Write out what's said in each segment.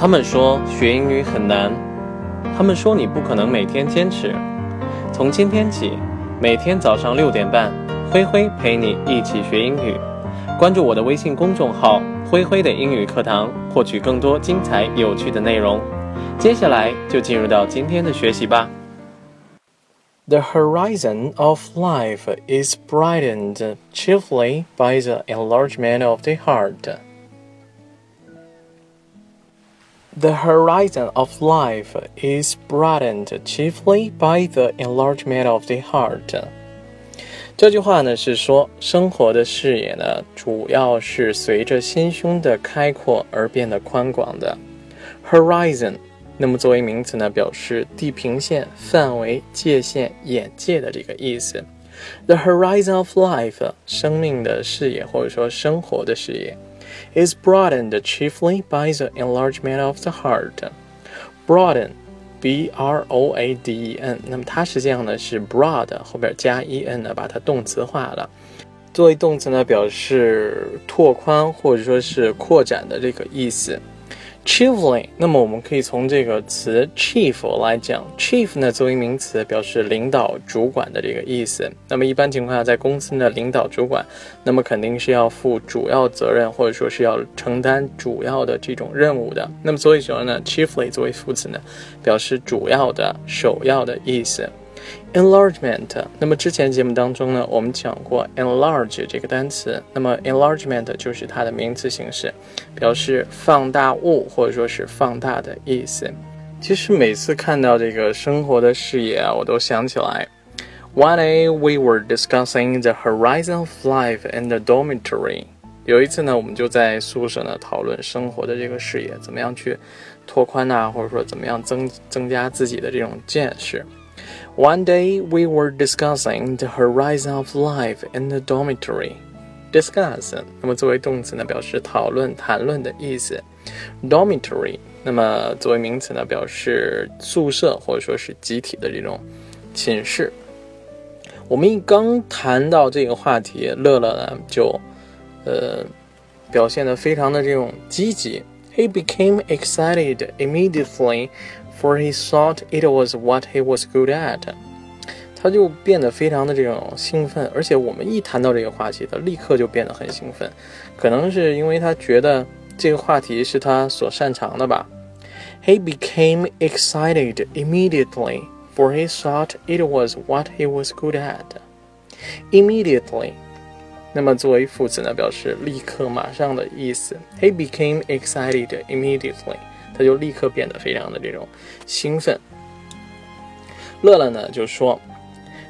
他们说学英语很难，他们说你不可能每天坚持。从今天起，每天早上六点半，灰灰陪你一起学英语。关注我的微信公众号“灰灰的英语课堂”，获取更多精彩有趣的内容。接下来就进入到今天的学习吧。The horizon of life is brightened chiefly by the enlargement of the heart. The horizon of life is broadened chiefly by the enlargement of the heart。这句话呢是说，生活的视野呢，主要是随着心胸的开阔而变得宽广的。Horizon，那么作为名词呢，表示地平线、范围、界限、眼界的这个意思。The horizon of life，生命的视野或者说生活的视野。Is broadened chiefly by the enlargement of the heart. Broaden, b r o a d e n，那么它实际上呢是 broad 后边加 e n 呢，把它动词化了。作为动词呢，表示拓宽或者说是扩展的这个意思。Chiefly，那么我们可以从这个词 chief 来讲，chief 呢作为名词，表示领导、主管的这个意思。那么一般情况下，在公司呢，领导、主管，那么肯定是要负主要责任，或者说是要承担主要的这种任务的。那么所以说呢，chiefly 作为副词呢，表示主要的、首要的意思。Enlargement，那么之前节目当中呢，我们讲过 enlarge 这个单词，那么 enlargement 就是它的名词形式，表示放大物或者说是放大的意思。其实每次看到这个生活的视野啊，我都想起来，One day we were discussing the horizon of life in the dormitory。有一次呢，我们就在宿舍呢讨论生活的这个视野，怎么样去拓宽呐，或者说怎么样增增加自己的这种见识。One day we were discussing the horizon of life in the dormitory. Discuss，那么作为动词呢，表示讨论、谈论的意思。Dormitory，那么作为名词呢，表示宿舍或者说是集体的这种寝室。我们一刚谈到这个话题，乐乐呢就呃表现的非常的这种积极。He became excited immediately For he thought it was what he was good at，他就变得非常的这种兴奋，而且我们一谈到这个话题，他立刻就变得很兴奋，可能是因为他觉得这个话题是他所擅长的吧。He became excited immediately, for he thought it was what he was good at. Immediately，那么作为副词呢，表示立刻、马上的意思。He became excited immediately. 他就立刻变得非常的这种兴奋。乐乐呢就说，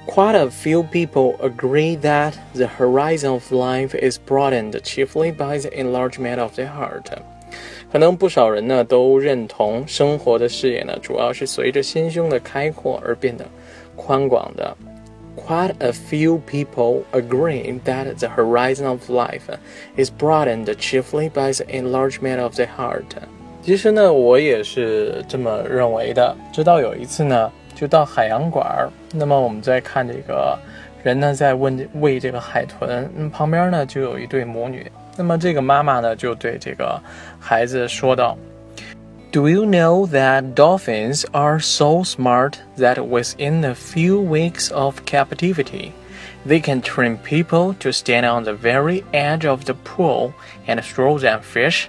Quite a few people agree that the horizon of life is broadened chiefly by the enlargement of the heart。可能不少人呢都认同生活的视野呢，主要是随着心胸的开阔而变得宽广的。Quite a few people agree that the horizon of life is broadened chiefly by the enlargement of the heart。 其实呢，我也是这么认为的。直到有一次呢，就到海洋馆儿，那么我们在看这个人呢，在问喂这个海豚，嗯，旁边呢就有一对母女。那么这个妈妈呢，就对这个孩子说道：“Do you know that dolphins are so smart that within a few weeks of captivity, they can train people to stand on the very edge of the pool and throw them fish？”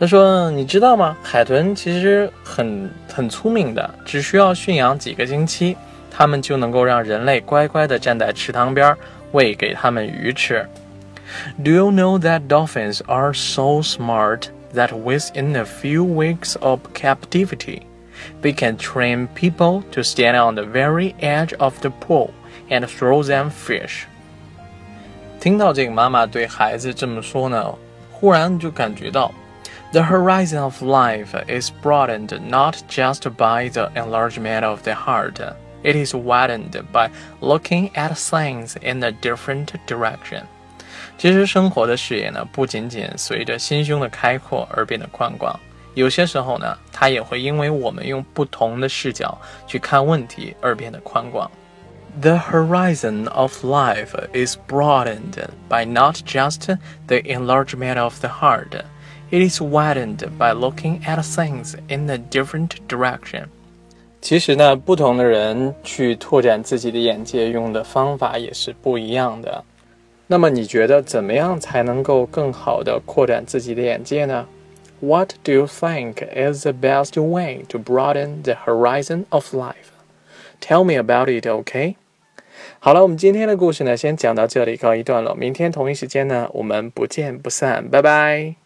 他说：“你知道吗？海豚其实很很聪明的，只需要驯养几个星期，它们就能够让人类乖乖地站在池塘边喂给它们鱼吃。Do you know that dolphins are so smart that within a few weeks of captivity, they can train people to stand on the very edge of the pool and throw them fish？” 听到这个妈妈对孩子这么说呢，忽然就感觉到。The horizon of life is broadened not just by the enlargement of the heart, it is widened by looking at things in a different direction. 其实生活的视野呢，不仅仅随着心胸的开阔而变得宽广，有些时候呢，它也会因为我们用不同的视角去看问题而变得宽广。 The horizon of life is broadened by not just the enlargement of the heart It is widened by looking at things in a different direction. 其实呢，不同的人去拓展自己的眼界，用的方法也是不一样的。那么你觉得怎么样才能够更好的扩展自己的眼界呢？What do you think is the best way to broaden the horizon of life? Tell me about it, OK? 好了，我们今天的故事呢，先讲到这里，告一段落。明天同一时间呢，我们不见不散，拜拜。